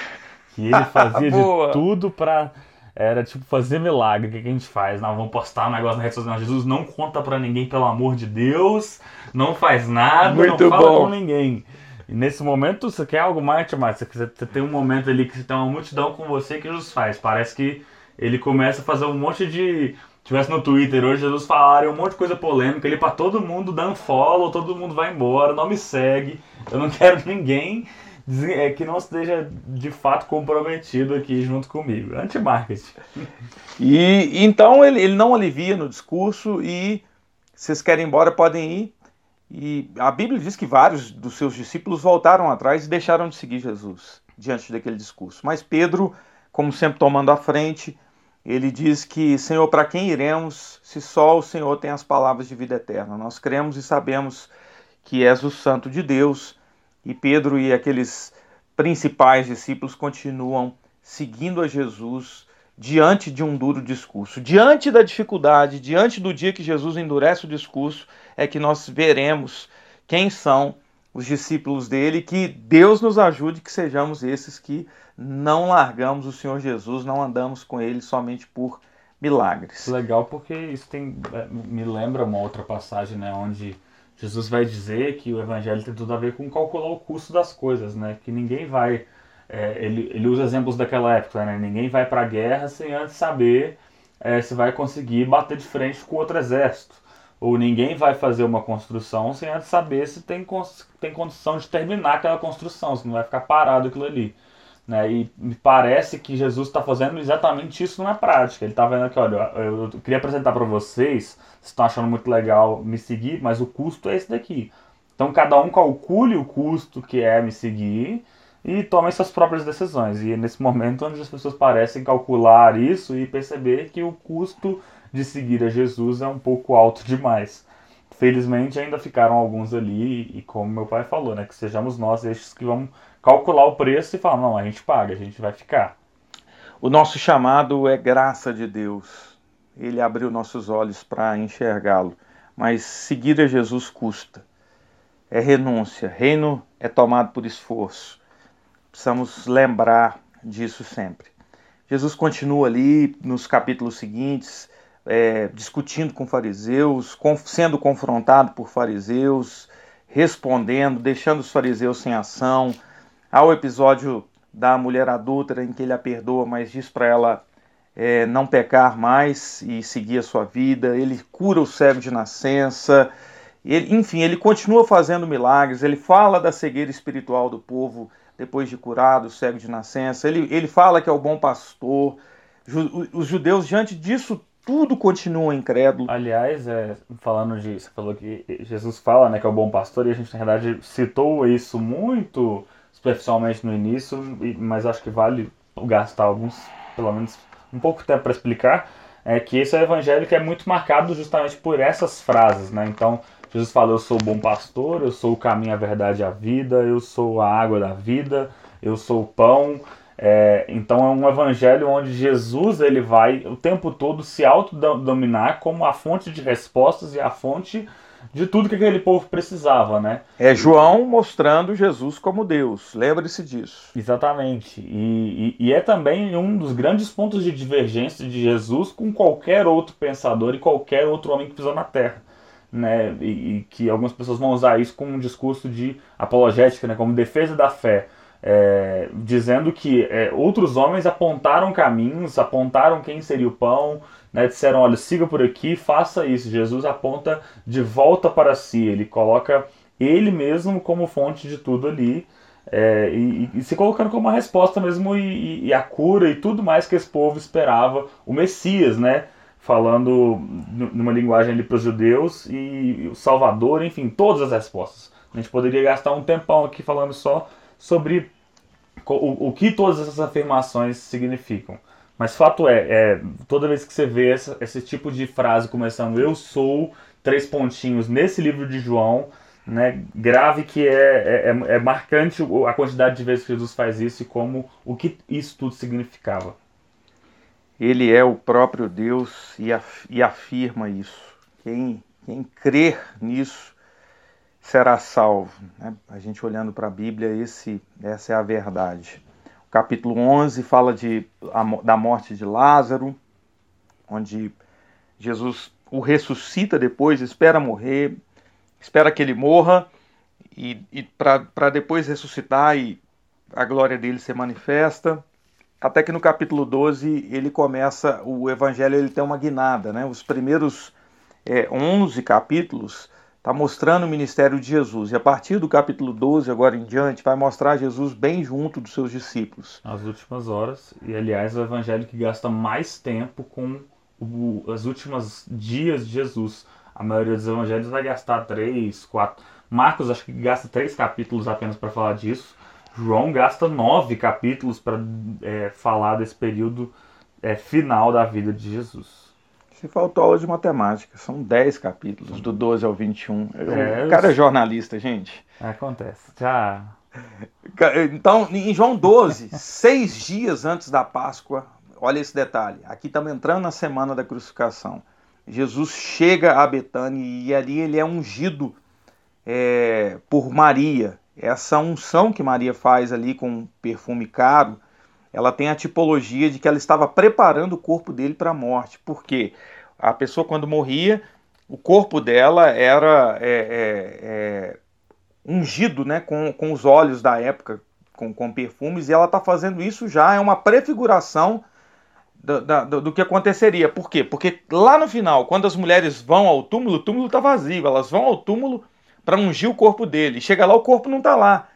[SPEAKER 1] Que ele fazia de tudo para era tipo fazer milagre. O que, que a gente faz? Não, vamos postar um negócio na rede social. Jesus não conta para ninguém, pelo amor de Deus. Não faz nada, Muito não fala bom. com ninguém. E nesse momento você quer algo mais, mais você, você tem um momento ali que você tem uma multidão com você que Jesus faz. Parece que ele começa a fazer um monte de tivesse no Twitter hoje, Jesus falaria um monte de coisa polêmica ali para todo mundo um follow, todo mundo vai embora, não me segue. Eu não quero ninguém é, que não esteja de fato comprometido aqui junto comigo. Anti-marketing.
[SPEAKER 2] E então ele, ele não alivia no discurso e vocês querem ir embora, podem ir. E a Bíblia diz que vários dos seus discípulos voltaram atrás e deixaram de seguir Jesus diante daquele discurso. Mas Pedro, como sempre tomando a frente, ele diz que, Senhor, para quem iremos se só o Senhor tem as palavras de vida eterna? Nós cremos e sabemos que és o Santo de Deus. E Pedro e aqueles principais discípulos continuam seguindo a Jesus diante de um duro discurso. Diante da dificuldade, diante do dia que Jesus endurece o discurso, é que nós veremos quem são os discípulos dele, que Deus nos ajude que sejamos esses que não largamos o Senhor Jesus, não andamos com ele somente por milagres.
[SPEAKER 1] Legal porque isso tem é, me lembra uma outra passagem, né, onde Jesus vai dizer que o evangelho tem tudo a ver com calcular o custo das coisas, né? Que ninguém vai é, ele, ele usa exemplos daquela época, né? Ninguém vai para a guerra sem antes saber é, se vai conseguir bater de frente com outro exército ou ninguém vai fazer uma construção sem antes saber se tem, tem condição de terminar aquela construção, se não vai ficar parado aquilo ali. Né? E me parece que Jesus está fazendo exatamente isso na prática. Ele está vendo aqui, olha, eu queria apresentar para vocês, vocês estão achando muito legal me seguir, mas o custo é esse daqui. Então cada um calcule o custo que é me seguir e tome suas próprias decisões. E é nesse momento onde as pessoas parecem calcular isso e perceber que o custo de seguir a Jesus é um pouco alto demais. Felizmente ainda ficaram alguns ali, e como meu pai falou, né, que sejamos nós estes que vamos calcular o preço e falar, não, a gente paga, a gente vai ficar.
[SPEAKER 2] O nosso chamado é graça de Deus. Ele abriu nossos olhos para enxergá-lo. Mas seguir a Jesus custa. É renúncia. Reino é tomado por esforço. Precisamos lembrar disso sempre. Jesus continua ali nos capítulos seguintes, é, discutindo com fariseus, com, sendo confrontado por fariseus, respondendo, deixando os fariseus sem ação. Há o episódio da mulher adúltera em que ele a perdoa, mas diz para ela é, não pecar mais e seguir a sua vida. Ele cura o cego de nascença. Ele, enfim, ele continua fazendo milagres. Ele fala da cegueira espiritual do povo depois de curado, o cego de nascença. Ele, ele fala que é o bom pastor. Os judeus, diante disso tudo continua incrédulo.
[SPEAKER 1] Aliás, é, falando. Você falou que Jesus fala né, que é o bom pastor, e a gente, na verdade, citou isso muito superficialmente no início, mas acho que vale gastar alguns, pelo menos, um pouco de tempo para explicar. É que esse é o evangelho que é muito marcado justamente por essas frases, né? Então, Jesus fala: Eu sou o bom pastor, eu sou o caminho, a verdade e a vida, eu sou a água da vida, eu sou o pão. É, então é um evangelho onde Jesus ele vai o tempo todo se autodominar como a fonte de respostas e a fonte de tudo que aquele povo precisava, né?
[SPEAKER 2] É João mostrando Jesus como Deus, lembre-se disso.
[SPEAKER 1] Exatamente. E, e, e, é também um dos grandes pontos de divergência de Jesus com qualquer outro pensador e qualquer outro homem que pisou na Terra. Né? E, e que algumas pessoas vão usar isso como um discurso de apologética, né? como defesa da fé é, dizendo que é, outros homens apontaram caminhos, apontaram quem seria o pão, né, disseram: olha, siga por aqui, faça isso. Jesus aponta de volta para si, ele coloca ele mesmo como fonte de tudo ali. É, e, e, se colocando como uma resposta mesmo e, e, a cura e tudo mais que esse povo esperava, o Messias, né? Falando numa linguagem ali para os judeus e o Salvador, enfim, todas as respostas. A gente poderia gastar um tempão aqui falando só sobre o, o que todas essas afirmações significam. Mas fato é, é toda vez que você vê essa, esse tipo de frase começando eu sou, três pontinhos nesse livro de João, né, grave que é, é, é, é marcante a quantidade de vezes que Jesus faz isso e como o que isso tudo significava.
[SPEAKER 2] Ele é o próprio Deus e, af, afirma isso. Quem, quem crer nisso será salvo. Né? A gente olhando para a Bíblia, esse, essa é a verdade. Capítulo 11 fala de, da morte de Lázaro, onde Jesus o ressuscita depois, espera morrer, espera que ele morra, e, e para depois ressuscitar e a glória dele se manifesta. Até que no capítulo 12 ele começa, o evangelho ele tem uma guinada, né? Os primeiros é, 11 capítulos está mostrando o ministério de Jesus. E a partir do capítulo 12, agora em diante, vai mostrar Jesus bem junto dos seus discípulos.
[SPEAKER 1] As últimas horas, e aliás, o evangelho que gasta mais tempo com o, as últimas dias de Jesus. A maioria dos evangelhos vai gastar três, quatro. Marcos acho que gasta três capítulos apenas para falar disso. João gasta nove capítulos para é, falar desse período é, final da vida de Jesus.
[SPEAKER 2] Se faltou aula de matemática, são 10 capítulos, do 12 ao 21. É, o cara é jornalista, gente.
[SPEAKER 1] Acontece. Já.
[SPEAKER 2] Então, em João 12, seis dias antes da Páscoa, olha esse detalhe. Aqui estamos entrando na semana da crucificação. Jesus chega a Betânia e ali ele é ungido é, por Maria. Essa unção que Maria faz ali com perfume caro ela tem a tipologia de que ela estava preparando o corpo dele para a morte. Porque a pessoa, quando morria, o corpo dela era é, é, é, ungido né, com, com os óleos da época, com, com perfumes, e ela está fazendo isso já, é uma prefiguração do, do, do, que aconteceria. Por quê? Porque lá no final, quando as mulheres vão ao túmulo, o túmulo está vazio, elas vão ao túmulo para ungir o corpo dele. Chega lá, o corpo não está lá.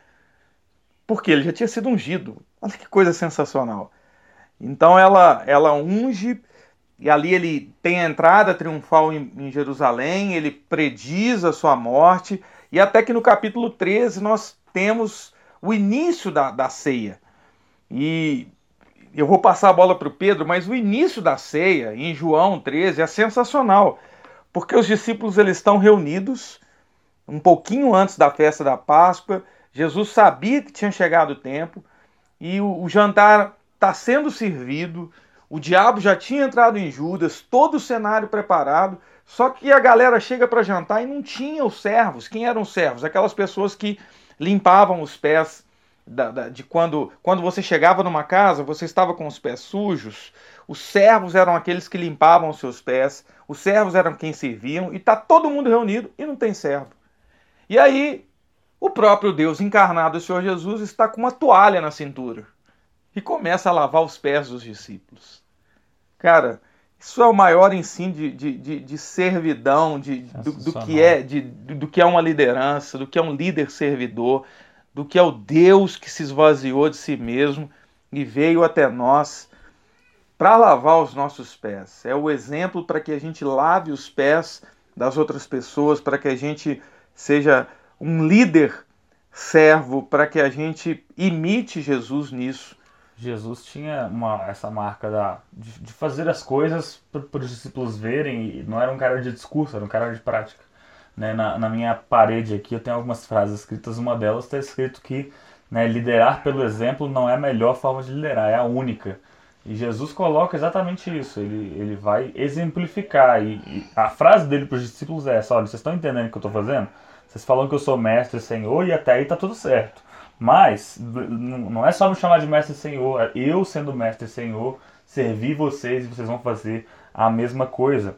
[SPEAKER 2] Porque ele já tinha sido ungido. Olha que coisa sensacional. Então ela, ela unge, e ali ele tem a entrada triunfal em, em Jerusalém, ele prediz a sua morte, e até que no capítulo 13 nós temos o início da, da ceia. E eu vou passar a bola para o Pedro, mas o início da ceia, em João 13, é sensacional, porque os discípulos eles estão reunidos um pouquinho antes da festa da Páscoa, Jesus sabia que tinha chegado o tempo e o, o jantar está sendo servido. O diabo já tinha entrado em Judas, todo o cenário preparado. Só que a galera chega para jantar e não tinha os servos. Quem eram os servos? Aquelas pessoas que limpavam os pés da, da, de quando, quando você chegava numa casa, você estava com os pés sujos. Os servos eram aqueles que limpavam os seus pés. Os servos eram quem serviam. E está todo mundo reunido e não tem servo. E aí o próprio Deus encarnado, o Senhor Jesus, está com uma toalha na cintura e começa a lavar os pés dos discípulos. Cara, isso é o maior ensino de, de, de, de servidão, de, do, do, que é, de, do que é uma liderança, do que é um líder servidor, do que é o Deus que se esvaziou de si mesmo e veio até nós para lavar os nossos pés. É o exemplo para que a gente lave os pés das outras pessoas, para que a gente seja um líder servo, para que a gente imite Jesus nisso.
[SPEAKER 1] Jesus tinha uma, essa marca da, de, de fazer as coisas para os discípulos verem, e não era um cara de discurso, era um cara de prática. Né? Na, na minha parede aqui eu tenho algumas frases escritas, uma delas está escrito que né, liderar pelo exemplo não é a melhor forma de liderar, é a única. E Jesus coloca exatamente isso, ele, ele vai exemplificar. E, e a frase dele para os discípulos é essa: olha, vocês estão entendendo o que eu estou fazendo? Vocês falam que eu sou mestre, senhor, e até aí está tudo certo. Mas não é só me chamar de mestre senhor, eu sendo mestre senhor, servir vocês e vocês vão fazer a mesma coisa.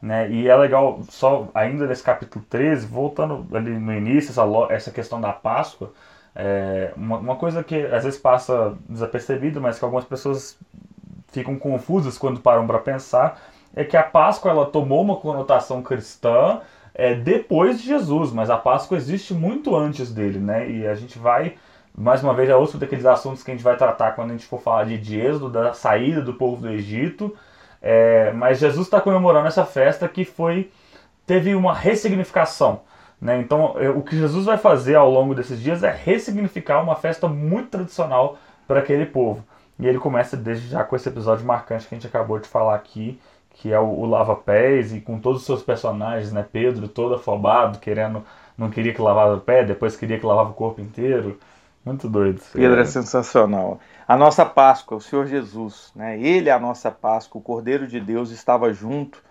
[SPEAKER 1] Né? E é legal, só ainda nesse capítulo 13, voltando ali no início, essa, essa questão da Páscoa, é, uma, uma, coisa que às vezes passa desapercebida, mas que algumas pessoas ficam confusas quando param para pensar, é que a Páscoa ela tomou uma conotação cristã é, depois de Jesus, mas a Páscoa existe muito antes dele, né? E a gente vai, mais uma vez, é outro daqueles assuntos que a gente vai tratar quando a gente for falar de Êxodo, da saída do povo do Egito. É, mas Jesus está comemorando essa festa que foi teve uma ressignificação. Né? Então, é, o que Jesus vai fazer ao longo desses dias é ressignificar uma festa muito tradicional para aquele povo. E ele começa desde já com esse episódio marcante que a gente acabou de falar aqui, que é o, o Lava Pés, e com todos os seus personagens, né? Pedro todo afobado, querendo, não queria que lavava o pé, depois queria que lavava o corpo inteiro. Muito doido.
[SPEAKER 2] Pedro é. é sensacional. A nossa Páscoa, o Senhor Jesus, né? Ele é a nossa Páscoa, o Cordeiro de Deus estava junto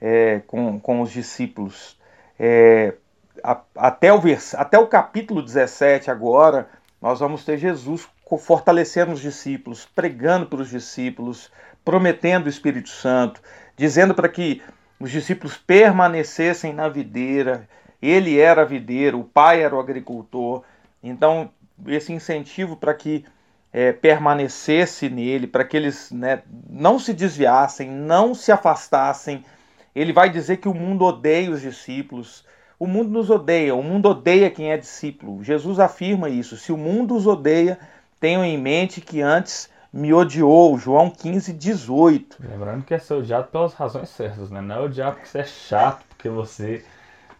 [SPEAKER 2] é, com, com os discípulos. É, a, até, o vers, até o capítulo 17 agora, nós vamos ter Jesus fortalecendo os discípulos, pregando para os discípulos, prometendo o Espírito Santo, dizendo para que os discípulos permanecessem na videira. Ele era a videira, o pai era o agricultor. Então, esse incentivo para que é, permanecesse nele, para que eles né, não se desviassem, não se afastassem. Ele vai dizer que o mundo odeia os discípulos. O mundo nos odeia, o mundo odeia quem é discípulo. Jesus afirma isso. Se o mundo os odeia, tenham em mente que antes me odiou. João 15, 18.
[SPEAKER 1] Lembrando que é ser odiado pelas razões certas, né? Não é odiado porque você é chato, porque você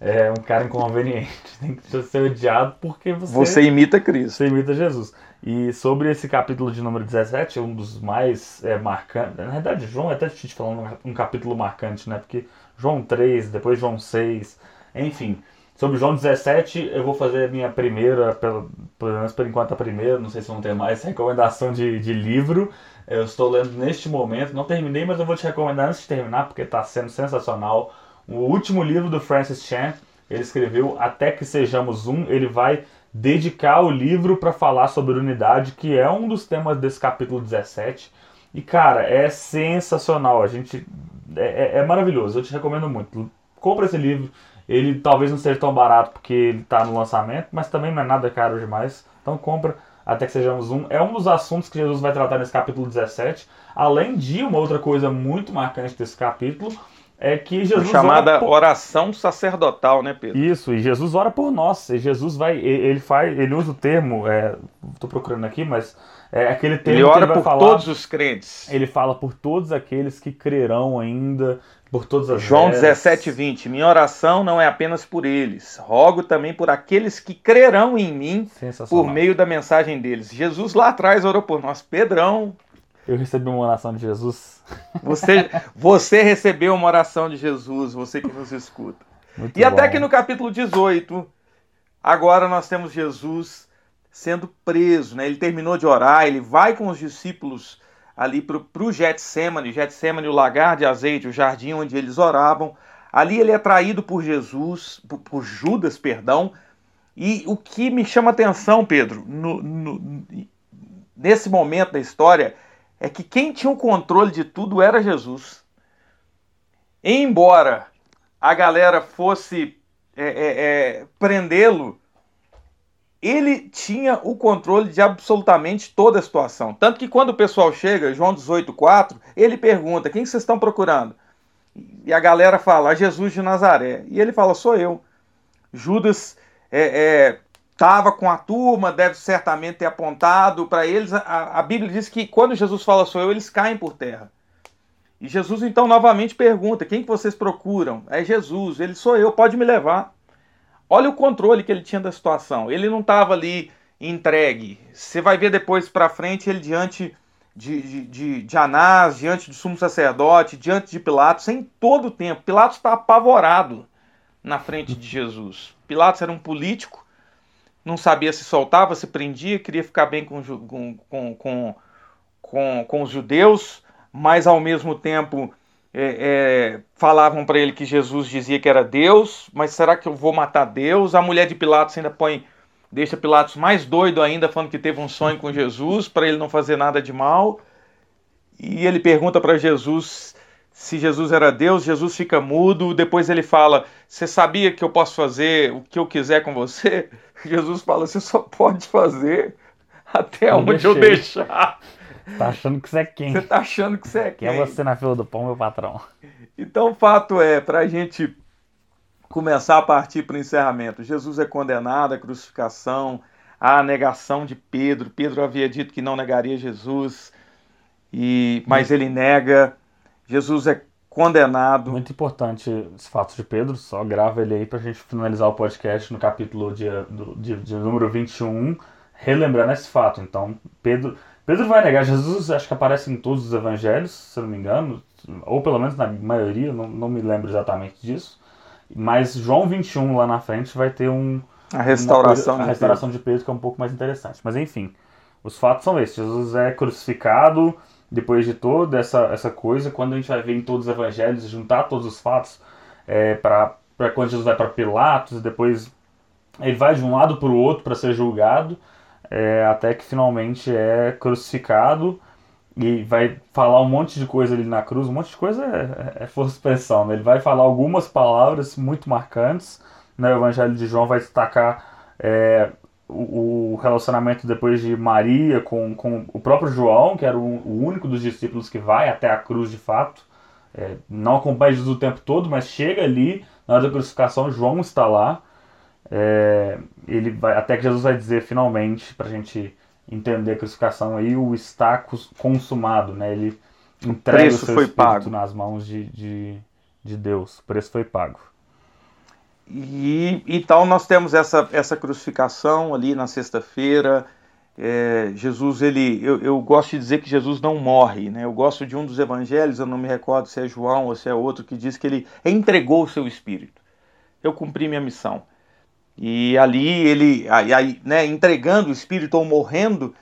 [SPEAKER 1] é um cara inconveniente. Tem que ser odiado porque você.
[SPEAKER 2] Você imita Cristo.
[SPEAKER 1] Você imita Jesus. E sobre esse capítulo de número 17, um dos mais é, marcantes. Na verdade, João é até te falando um capítulo marcante, né? Porque João 3, depois João 6, enfim. Sobre João 17, eu vou fazer a minha primeira, pelo, pelo menos por enquanto a primeira, não sei se vão ter mais, recomendação de, de livro. Eu estou lendo neste momento, não terminei, mas eu vou te recomendar antes de terminar, porque está sendo sensacional. O último livro do Francis Chan, ele escreveu Até que Sejamos Um, ele vai dedicar o livro para falar sobre unidade, que é um dos temas desse capítulo 17. E cara, é sensacional, a gente. É, é, é maravilhoso, eu te recomendo muito. Compra esse livro ele talvez não seja tão barato porque ele está no lançamento, mas também não é nada caro demais. Então compra até que sejamos um. É um dos assuntos que Jesus vai tratar nesse capítulo 17. Além de uma outra coisa muito marcante desse capítulo, é que Jesus.
[SPEAKER 2] chamada por... oração sacerdotal, né, Pedro?
[SPEAKER 1] Isso, e Jesus ora por nós. E Jesus vai. Ele faz. Ele usa o termo. Estou é, procurando aqui, mas. É aquele termo
[SPEAKER 2] ele ora
[SPEAKER 1] ele
[SPEAKER 2] por falar, todos os crentes.
[SPEAKER 1] Ele fala por todos aqueles que crerão ainda por todas as
[SPEAKER 2] João 17, 20. Minha oração não é apenas por eles, rogo também por aqueles que crerão em mim por meio da mensagem deles. Jesus lá atrás orou por nós. Pedrão.
[SPEAKER 1] Eu recebi uma oração de Jesus.
[SPEAKER 2] Você, você recebeu uma oração de Jesus, você que nos escuta. Muito e bom. até que no capítulo 18, agora nós temos Jesus sendo preso. Né? Ele terminou de orar, ele vai com os discípulos ali para o Getsemane, Getsemane, o lagar de azeite, o jardim onde eles oravam. Ali ele é traído por Jesus, por, por Judas, perdão. E o que me chama atenção, Pedro, no, no, nesse momento da história, é que quem tinha o controle de tudo era Jesus. Embora a galera fosse é, é, é, prendê-lo, ele tinha o controle de absolutamente toda a situação. Tanto que quando o pessoal chega, João 18,4, ele pergunta: quem vocês estão procurando? E a galera fala: Jesus de Nazaré. E ele fala: sou eu. Judas estava é, é, com a turma, deve certamente ter apontado para eles. A, a Bíblia diz que quando Jesus fala sou eu, eles caem por terra. E Jesus então novamente pergunta: quem que vocês procuram? É Jesus. Ele sou eu, pode me levar. Olha o controle que ele tinha da situação. Ele não estava ali entregue. Você vai ver depois para frente ele diante de, de, de, de Anás, diante do sumo sacerdote, diante de Pilatos, em todo o tempo. Pilatos está apavorado na frente de Jesus. Pilatos era um político, não sabia se soltava, se prendia, queria ficar bem com, com, com, com, com os judeus, mas ao mesmo tempo é, é, falavam para ele que Jesus dizia que era Deus, mas será que eu vou matar Deus? A mulher de Pilatos ainda põe, deixa Pilatos mais doido ainda, falando que teve um sonho com Jesus para ele não fazer nada de mal. E ele pergunta para Jesus se Jesus era Deus, Jesus fica mudo, depois ele fala: Você sabia que eu posso fazer o que eu quiser com você? Jesus fala: Você só pode fazer até eu onde deixei. eu deixar.
[SPEAKER 1] Tá achando que você é quem?
[SPEAKER 2] Você tá achando que você é quem?
[SPEAKER 1] Quem é você na fila do pão, meu patrão?
[SPEAKER 2] Então, o fato é, para a gente começar a partir para o encerramento, Jesus é condenado à crucificação, à negação de Pedro. Pedro havia dito que não negaria Jesus, e mas ele nega. Jesus é condenado.
[SPEAKER 1] Muito importante os fatos de Pedro, só grava ele aí para a gente finalizar o podcast no capítulo de, de, de número 21, relembrando esse fato. Então, Pedro Pedro vai negar Jesus, acho que aparece em todos os evangelhos, se não me engano, ou pelo menos na maioria, não, não me lembro exatamente disso. Mas João 21 lá na frente vai ter um.
[SPEAKER 2] A restauração,
[SPEAKER 1] coisa, a restauração de Pedro, que é um pouco mais interessante. Mas enfim, os fatos são esses: Jesus é crucificado, depois de toda essa, essa coisa, quando a gente vai ver em todos os evangelhos, juntar todos os fatos, é, para quando Jesus vai para Pilatos, depois ele vai de um lado para o outro para ser julgado é, até que finalmente é crucificado e vai falar um monte de coisa ali na cruz, um monte de coisa é, é força expressão, né? ele vai falar algumas palavras muito marcantes, né? o Evangelho de João vai destacar é, o, o, relacionamento depois de Maria com, com o próprio João, que era o, o único dos discípulos que vai até a cruz de fato, é, não acompanha Jesus o tempo todo, mas chega ali, na hora da crucificação, João está lá, é, ele vai, até que Jesus vai dizer finalmente, para a gente entender a crucificação aí, o está consumado, né? Ele entrega o, o seu espírito pago. nas mãos de, de, de Deus. O preço foi pago.
[SPEAKER 2] E então nós temos essa, essa crucificação ali na sexta-feira. É, Jesus, ele, eu, eu, gosto de dizer que Jesus não morre, né? Eu gosto de um dos evangelhos, eu não me recordo se é João ou se é outro, que diz que ele entregou o seu espírito. Eu cumpri minha missão. E ali ele, aí, né, entregando o espírito ou morrendo,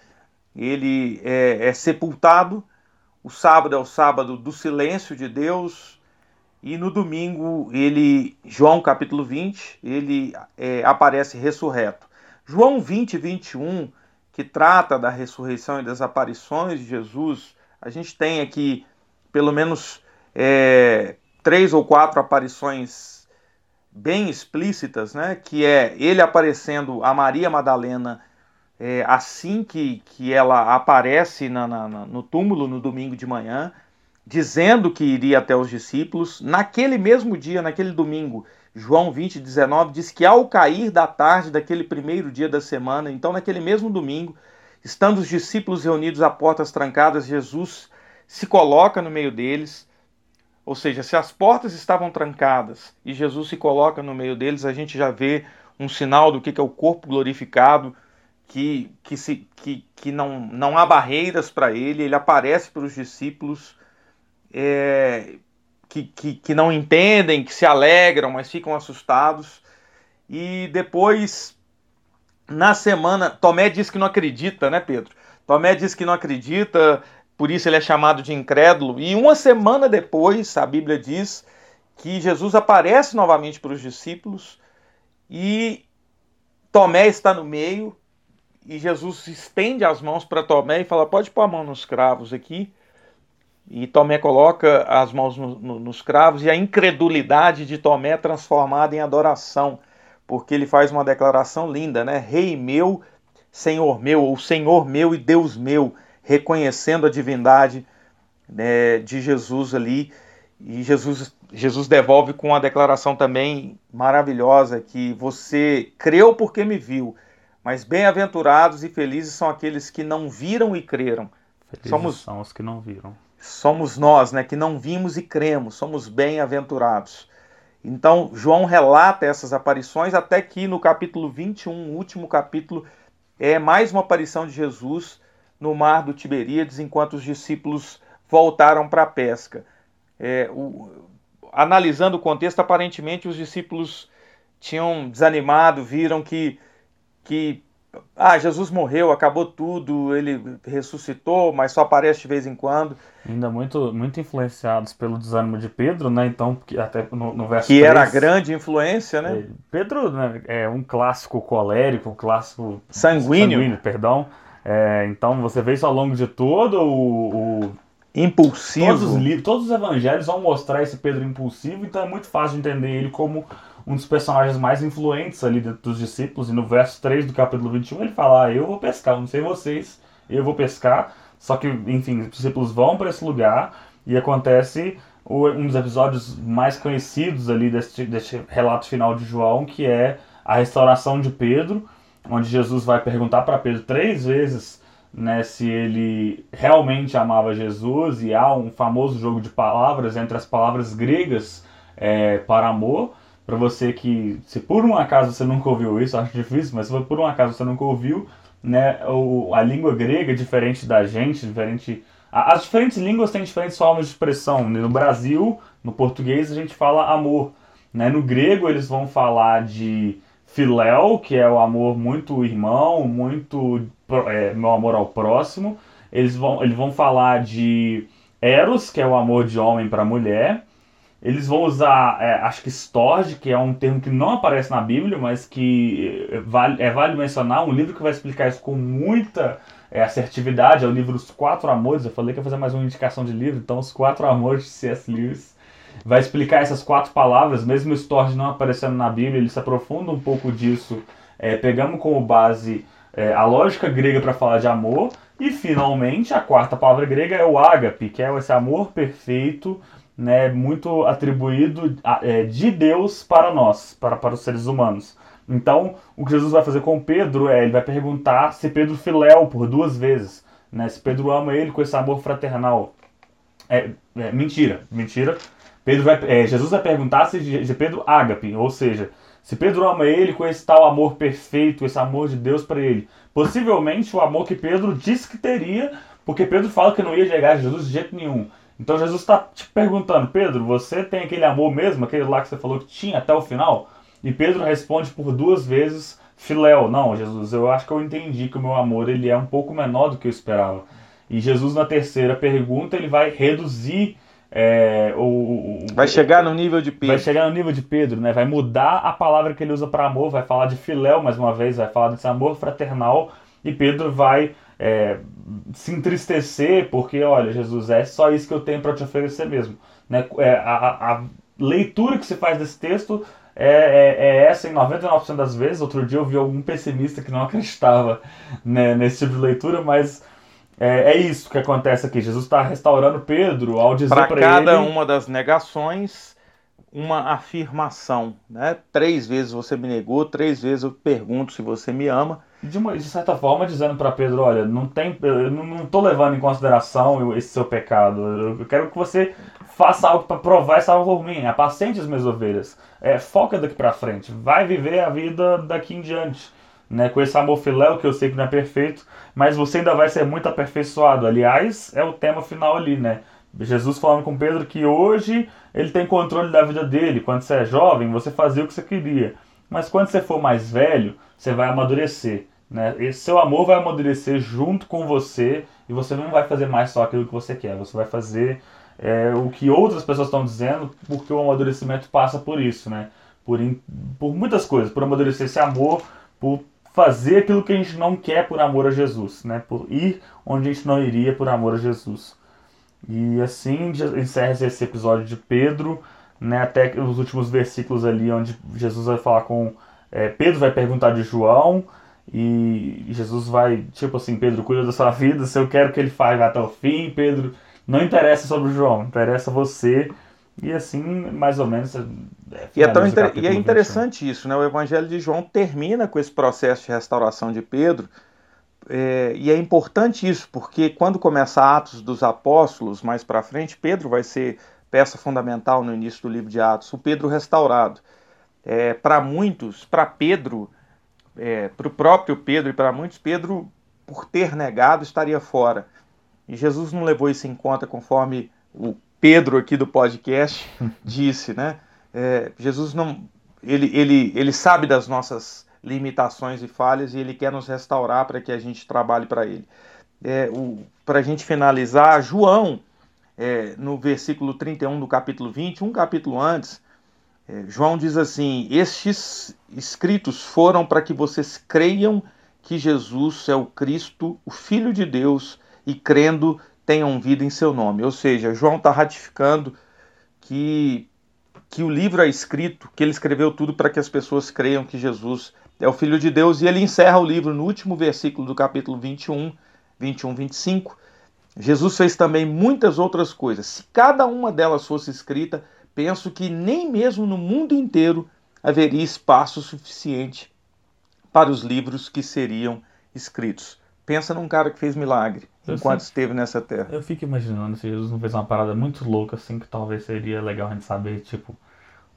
[SPEAKER 2] ele é, é, sepultado. O sábado é o sábado do silêncio de Deus. E no domingo, ele, João capítulo 20, ele é, aparece ressurreto. João 20, 21, que trata da ressurreição e das aparições de Jesus, a gente tem aqui pelo menos é, três ou quatro aparições bem explícitas, né? Que é ele aparecendo a Maria Madalena é, assim que, que ela aparece na, na, no túmulo no domingo de manhã, dizendo que iria até os discípulos. Naquele mesmo dia, naquele domingo, João 20, 19, diz que ao cair da tarde daquele primeiro dia da semana, então naquele mesmo domingo, estando os discípulos reunidos a portas trancadas, Jesus se coloca no meio deles ou seja, se as portas estavam trancadas e Jesus se coloca no meio deles, a gente já vê um sinal do que é o corpo glorificado, que, que, se, que, que não, não há barreiras para ele, ele aparece para os discípulos é, que, que, que não entendem, que se alegram, mas ficam assustados. E depois, na semana, Tomé diz que não acredita, né, Pedro? Tomé diz que não acredita, por isso ele é chamado de incrédulo. E uma semana depois, a Bíblia diz que Jesus aparece novamente para os discípulos e Tomé está no meio e Jesus estende as mãos para Tomé e fala: Pode pôr a mão nos cravos aqui. E Tomé coloca as mãos no, no, nos cravos e a incredulidade de Tomé é transformada em adoração, porque ele faz uma declaração linda, né? Rei meu, Senhor meu, ou Senhor meu e Deus meu, reconhecendo a divindade né, de Jesus ali. E Jesus, Jesus devolve com uma declaração também maravilhosa que você creu porque me viu, mas bem-aventurados e felizes são aqueles que não viram e creram.
[SPEAKER 1] Felizes somos são os que não viram.
[SPEAKER 2] Somos nós, né, que não vimos e cremos, somos bem-aventurados. Então, João relata essas aparições até que no capítulo 21, último capítulo, é mais uma aparição de Jesus no mar do Tiberíades, enquanto os discípulos voltaram para a pesca. É, o, analisando o contexto, aparentemente os discípulos tinham desanimado, viram que, que ah, Jesus morreu, acabou tudo, ele ressuscitou, mas só aparece de vez em quando.
[SPEAKER 1] Ainda muito, muito influenciados pelo desânimo de Pedro, né? Então, até no, no verso
[SPEAKER 2] Que 3, era grande influência, né?
[SPEAKER 1] É, Pedro né, é um clássico colérico, um clássico
[SPEAKER 2] sanguíneo,
[SPEAKER 1] sanguíneo perdão. É, então você vê isso ao longo de todo o, o
[SPEAKER 2] impulsivo.
[SPEAKER 1] Todos os, todos os evangelhos vão mostrar esse Pedro impulsivo, então é muito fácil de entender ele como um dos personagens mais influentes ali dentro dos discípulos. E no verso 3 do capítulo 21 ele fala: ah, Eu vou pescar, não sei vocês, eu vou pescar. Só que, enfim, os discípulos vão para esse lugar e acontece um dos episódios mais conhecidos ali deste, deste relato final de João, que é a restauração de Pedro, onde Jesus vai perguntar para Pedro três vezes né, se ele realmente amava Jesus, e há um famoso jogo de palavras entre as palavras gregas é, para amor. Para você que, se por um acaso você nunca ouviu isso, acho difícil, mas se por um acaso você nunca ouviu, né, o, a língua grega, diferente da gente, diferente. As diferentes línguas têm diferentes formas de expressão. No Brasil, no português, a gente fala amor. Né? No grego, eles vão falar de filéu, que é o amor muito irmão, muito é, meu amor ao próximo. Eles vão, eles vão falar de eros, que é o amor de homem para mulher. Eles vão usar, é, acho que storge, que é um termo que não aparece na Bíblia, mas que é, vale, é vale mencionar, um livro que vai explicar isso com muita é, assertividade, é o livro Os Quatro Amores. Eu falei que ia fazer mais uma indicação de livro, então Os Quatro Amores de C.S. Lewis vai explicar essas quatro palavras, mesmo o storge não aparecendo na Bíblia, ele se aprofunda um pouco disso, é, pegamos como base é, a lógica grega para falar de amor, e finalmente a quarta palavra grega é o ágape, que é esse amor perfeito, né, muito atribuído é, de Deus para nós, para, para os seres humanos. Então, o que Jesus vai fazer com Pedro é, ele vai perguntar se Pedro filéu por duas vezes, né, se Pedro ama ele com esse amor fraternal. É, é mentira, mentira. Pedro vai, é, Jesus vai perguntar se de Pedro ágape, ou seja, se Pedro ama ele com esse tal amor perfeito, esse amor de Deus para ele, possivelmente o amor que Pedro disse que teria, porque Pedro fala que não ia chegar a Jesus de jeito nenhum. Então Jesus está te perguntando, Pedro, você tem aquele amor mesmo, aquele lá que você falou que tinha até o final? E Pedro responde por duas vezes, Filéu, não, Jesus, eu acho que eu entendi que o meu amor ele é um pouco menor do que eu esperava. E Jesus na terceira pergunta ele vai reduzir é, o,
[SPEAKER 2] o, vai chegar no nível de Pedro.
[SPEAKER 1] Vai chegar no nível de Pedro, né? Vai mudar a palavra que ele usa para amor, vai falar de filéu mais uma vez, vai falar desse amor fraternal e Pedro vai é, se entristecer porque, olha, Jesus, é só isso que eu tenho para te oferecer mesmo. Né? É, a, a, leitura que se faz desse texto é, é, é, essa em 99% das vezes. Outro dia eu vi algum pessimista que não acreditava né, nesse tipo de leitura, mas é, é isso que acontece aqui. Jesus está restaurando Pedro ao dizer para
[SPEAKER 2] ele. Para cada uma das negações, uma afirmação. Né? Três vezes você me negou, três vezes eu pergunto se você me ama.
[SPEAKER 1] De, uma, de certa forma, dizendo para Pedro: olha, não tem, eu não estou levando em consideração esse seu pecado. Eu quero que você faça algo para provar essa algo por mim. Apacente as minhas ovelhas. É, foca daqui para frente. Vai viver a vida daqui em diante né, com esse amor filéu, que eu sei que não é perfeito, mas você ainda vai ser muito aperfeiçoado. Aliás, é o tema final ali, né? Jesus falando com Pedro que hoje ele tem controle da vida dele. Quando você é jovem, você fazia o que você queria. Mas quando você for mais velho, você vai amadurecer. Né? Esse seu amor vai amadurecer junto com você e você não vai fazer mais só aquilo que você quer. Você vai fazer é, o que outras pessoas estão dizendo, porque o amadurecimento passa por isso, né? Por, por muitas coisas, por amadurecer esse amor, por fazer aquilo que a gente não quer por amor a Jesus, né? Por ir onde a gente não iria por amor a Jesus. E assim encerra esse episódio de Pedro, né? Até os últimos versículos ali onde Jesus vai falar com é, Pedro vai perguntar de João e Jesus vai, tipo assim, Pedro, cuida da sua vida, se eu quero que ele faça até o fim, Pedro, não interessa sobre o João, interessa você. E assim, mais ou menos. É,
[SPEAKER 2] e é, tão inter... e é interessante isso, né? O Evangelho de João termina com esse processo de restauração de Pedro. É, e é importante isso, porque quando começa Atos dos Apóstolos, mais para frente, Pedro vai ser peça fundamental no início do livro de Atos, o Pedro restaurado. É, para muitos, para Pedro, é, para o próprio Pedro e para muitos, Pedro, por ter negado, estaria fora. E Jesus não levou isso em conta, conforme o Pedro aqui do podcast disse, né? É, Jesus não, ele, ele, ele sabe das nossas limitações e falhas e ele quer nos restaurar para que a gente trabalhe para ele. É, para a gente finalizar, João, é, no versículo 31 do capítulo 20, um capítulo antes, é, João diz assim: Estes escritos foram para que vocês creiam que Jesus é o Cristo, o Filho de Deus, e crendo tenham vida em seu nome. Ou seja, João está ratificando que, que o livro é escrito, que ele escreveu tudo para que as pessoas creiam que Jesus é o Filho de Deus, e ele encerra o livro no último versículo do capítulo 21, 21, 25. Jesus fez também muitas outras coisas. Se cada uma delas fosse escrita, penso que nem mesmo no mundo inteiro haveria espaço suficiente para os livros que seriam escritos. Pensa num cara que fez milagre enquanto esteve nessa terra.
[SPEAKER 1] Eu fico imaginando se Jesus não fez uma parada muito louca assim, que talvez seria legal a gente saber, tipo,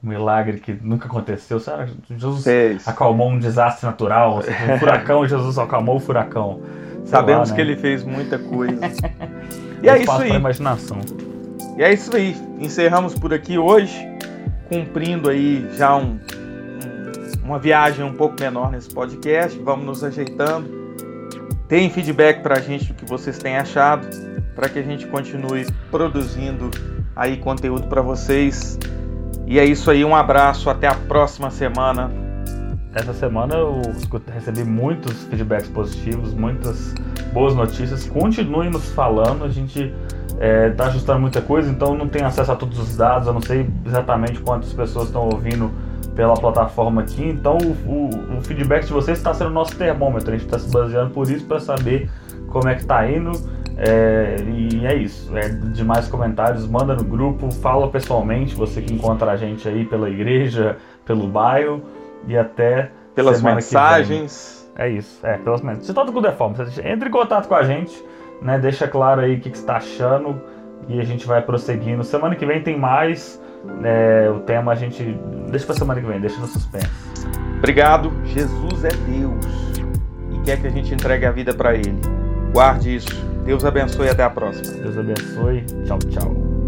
[SPEAKER 1] um milagre que nunca aconteceu. Será que Jesus acalmou um desastre natural? Um furacão, Jesus acalmou o furacão.
[SPEAKER 2] Sei Sabemos lá, né? que ele fez muita coisa.
[SPEAKER 1] e é isso aí. imaginação.
[SPEAKER 2] E é isso aí. Encerramos por aqui hoje, cumprindo aí já um, um, uma viagem um pouco menor nesse podcast. Vamos nos ajeitando. Deem feedback para a gente do que vocês têm achado, para que a gente continue produzindo aí conteúdo para vocês. E é isso aí, um abraço, até a próxima semana.
[SPEAKER 1] Essa semana eu recebi muitos feedbacks positivos, muitas boas notícias. Continuem nos falando, a gente está é, tá ajustando muita coisa, então não tem acesso a todos os dados, eu não sei exatamente quantas pessoas estão ouvindo pela plataforma aqui, então o, o, o feedback de vocês está sendo o nosso termômetro, a gente está se baseando por isso para saber como é que está indo. É, e é isso. É, de mais comentários, manda no grupo, fala pessoalmente, você que encontra a gente aí pela igreja, pelo bairro e até
[SPEAKER 2] pelas mensagens.
[SPEAKER 1] É isso, é, pelas mensagens. De toda qualquer forma, entre em contato com a gente né? Deixa claro aí o que, que você está achando e a gente vai prosseguindo. Semana que vem tem mais. É, o tema a gente deixa para semana que vem, deixa no suspense.
[SPEAKER 2] Obrigado. Jesus é Deus e quer que a gente entregue a vida para Ele. Guarde isso. Deus abençoe e até a próxima.
[SPEAKER 1] Deus abençoe. Tchau, tchau.